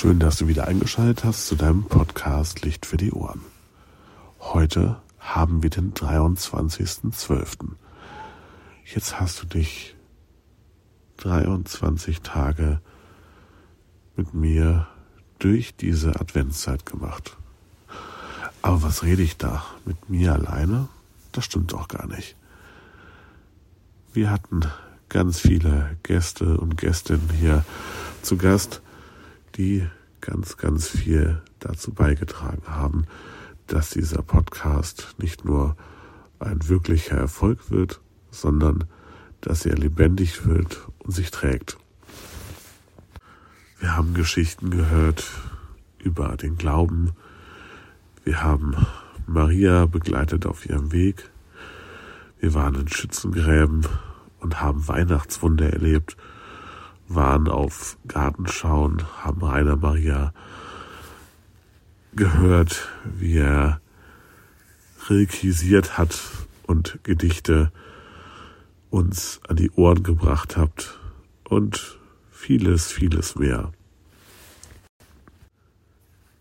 Schön, dass du wieder eingeschaltet hast zu deinem Podcast Licht für die Ohren. Heute haben wir den 23.12. Jetzt hast du dich 23 Tage mit mir durch diese Adventszeit gemacht. Aber was rede ich da? Mit mir alleine? Das stimmt doch gar nicht. Wir hatten ganz viele Gäste und Gästinnen hier zu Gast, die ganz, ganz viel dazu beigetragen haben, dass dieser Podcast nicht nur ein wirklicher Erfolg wird, sondern dass er lebendig wird und sich trägt. Wir haben Geschichten gehört über den Glauben. Wir haben Maria begleitet auf ihrem Weg. Wir waren in Schützengräben und haben Weihnachtswunder erlebt, waren auf Gartenschauen, haben Rainer Maria gehört, wie er requisiert hat und Gedichte uns an die Ohren gebracht habt und vieles, vieles mehr.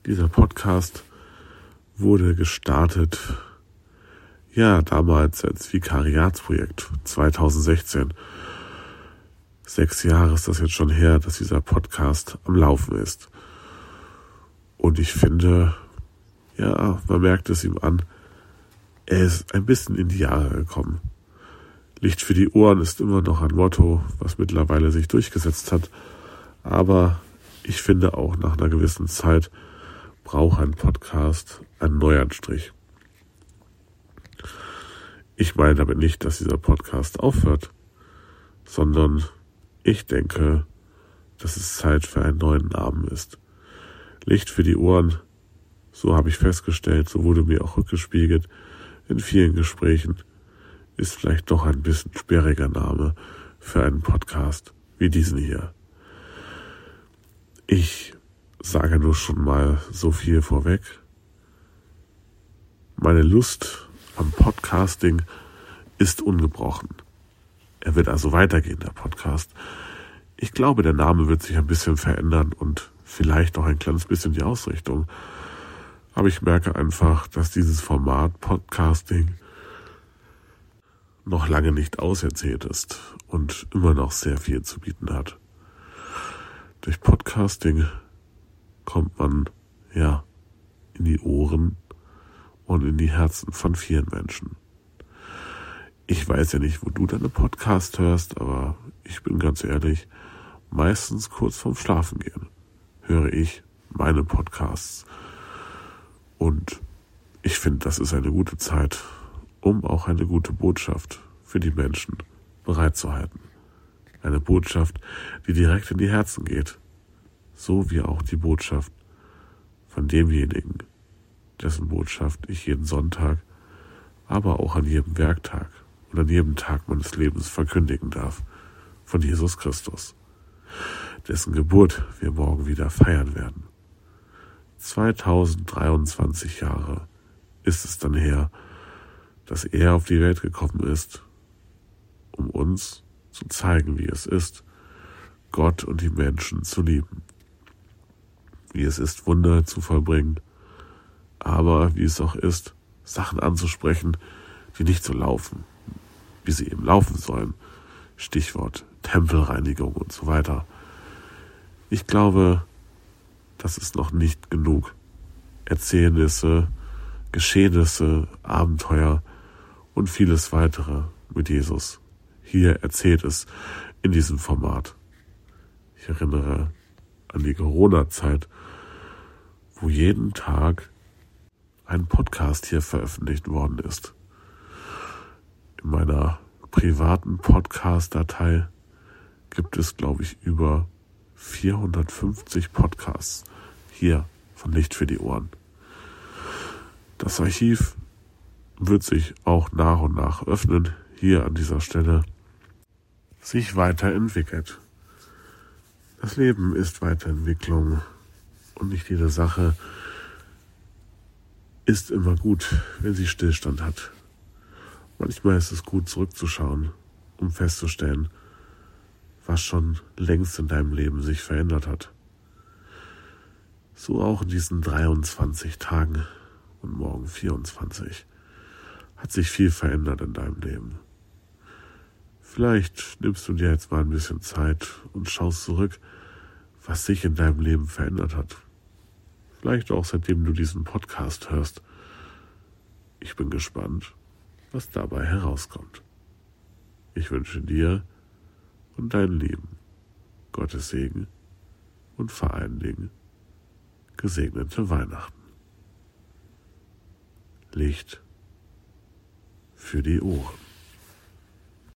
Dieser Podcast wurde gestartet, ja, damals als Vikariatsprojekt 2016. Sechs Jahre ist das jetzt schon her, dass dieser Podcast am Laufen ist. Und ich finde, ja, man merkt es ihm an, er ist ein bisschen in die Jahre gekommen. Licht für die Ohren ist immer noch ein Motto, was mittlerweile sich durchgesetzt hat. Aber ich finde auch nach einer gewissen Zeit braucht ein Podcast einen Neuanstrich. Ich meine damit nicht, dass dieser Podcast aufhört, sondern ich denke, dass es Zeit für einen neuen Namen ist. Licht für die Ohren, so habe ich festgestellt, so wurde mir auch rückgespiegelt in vielen Gesprächen ist vielleicht doch ein bisschen sperriger Name für einen Podcast wie diesen hier. Ich sage nur schon mal so viel vorweg. Meine Lust am Podcasting ist ungebrochen. Er wird also weitergehen, der Podcast. Ich glaube, der Name wird sich ein bisschen verändern und vielleicht auch ein kleines bisschen die Ausrichtung. Aber ich merke einfach, dass dieses Format Podcasting noch lange nicht auserzählt ist und immer noch sehr viel zu bieten hat. Durch Podcasting kommt man, ja, in die Ohren und in die Herzen von vielen Menschen. Ich weiß ja nicht, wo du deine Podcast hörst, aber ich bin ganz ehrlich, meistens kurz vorm Schlafengehen höre ich meine Podcasts. Und ich finde, das ist eine gute Zeit, um auch eine gute Botschaft für die Menschen bereitzuhalten. Eine Botschaft, die direkt in die Herzen geht, so wie auch die Botschaft von demjenigen, dessen Botschaft ich jeden Sonntag, aber auch an jedem Werktag und an jedem Tag meines Lebens verkündigen darf, von Jesus Christus, dessen Geburt wir morgen wieder feiern werden. 2023 Jahre ist es dann her, dass er auf die Welt gekommen ist, um uns zu zeigen, wie es ist, Gott und die Menschen zu lieben. Wie es ist, Wunder zu vollbringen, aber wie es auch ist, Sachen anzusprechen, die nicht so laufen, wie sie eben laufen sollen. Stichwort Tempelreinigung und so weiter. Ich glaube, das ist noch nicht genug. Erzählnisse, Geschehnisse, Abenteuer und vieles weitere mit Jesus. Hier erzählt es in diesem Format. Ich erinnere an die Corona-Zeit, wo jeden Tag ein Podcast hier veröffentlicht worden ist. In meiner privaten Podcast-Datei gibt es, glaube ich, über 450 Podcasts hier von Licht für die Ohren. Das Archiv wird sich auch nach und nach öffnen, hier an dieser Stelle, sich weiterentwickelt. Das Leben ist Weiterentwicklung und nicht jede Sache ist immer gut, wenn sie Stillstand hat. Manchmal ist es gut zurückzuschauen, um festzustellen, was schon längst in deinem Leben sich verändert hat. So auch in diesen 23 Tagen und morgen 24 hat sich viel verändert in deinem Leben. Vielleicht nimmst du dir jetzt mal ein bisschen Zeit und schaust zurück, was sich in deinem Leben verändert hat. Vielleicht auch seitdem du diesen Podcast hörst. Ich bin gespannt, was dabei herauskommt. Ich wünsche dir und deinen Lieben Gottes Segen und vor allen Dingen gesegnete Weihnachten. Licht für die Ohren.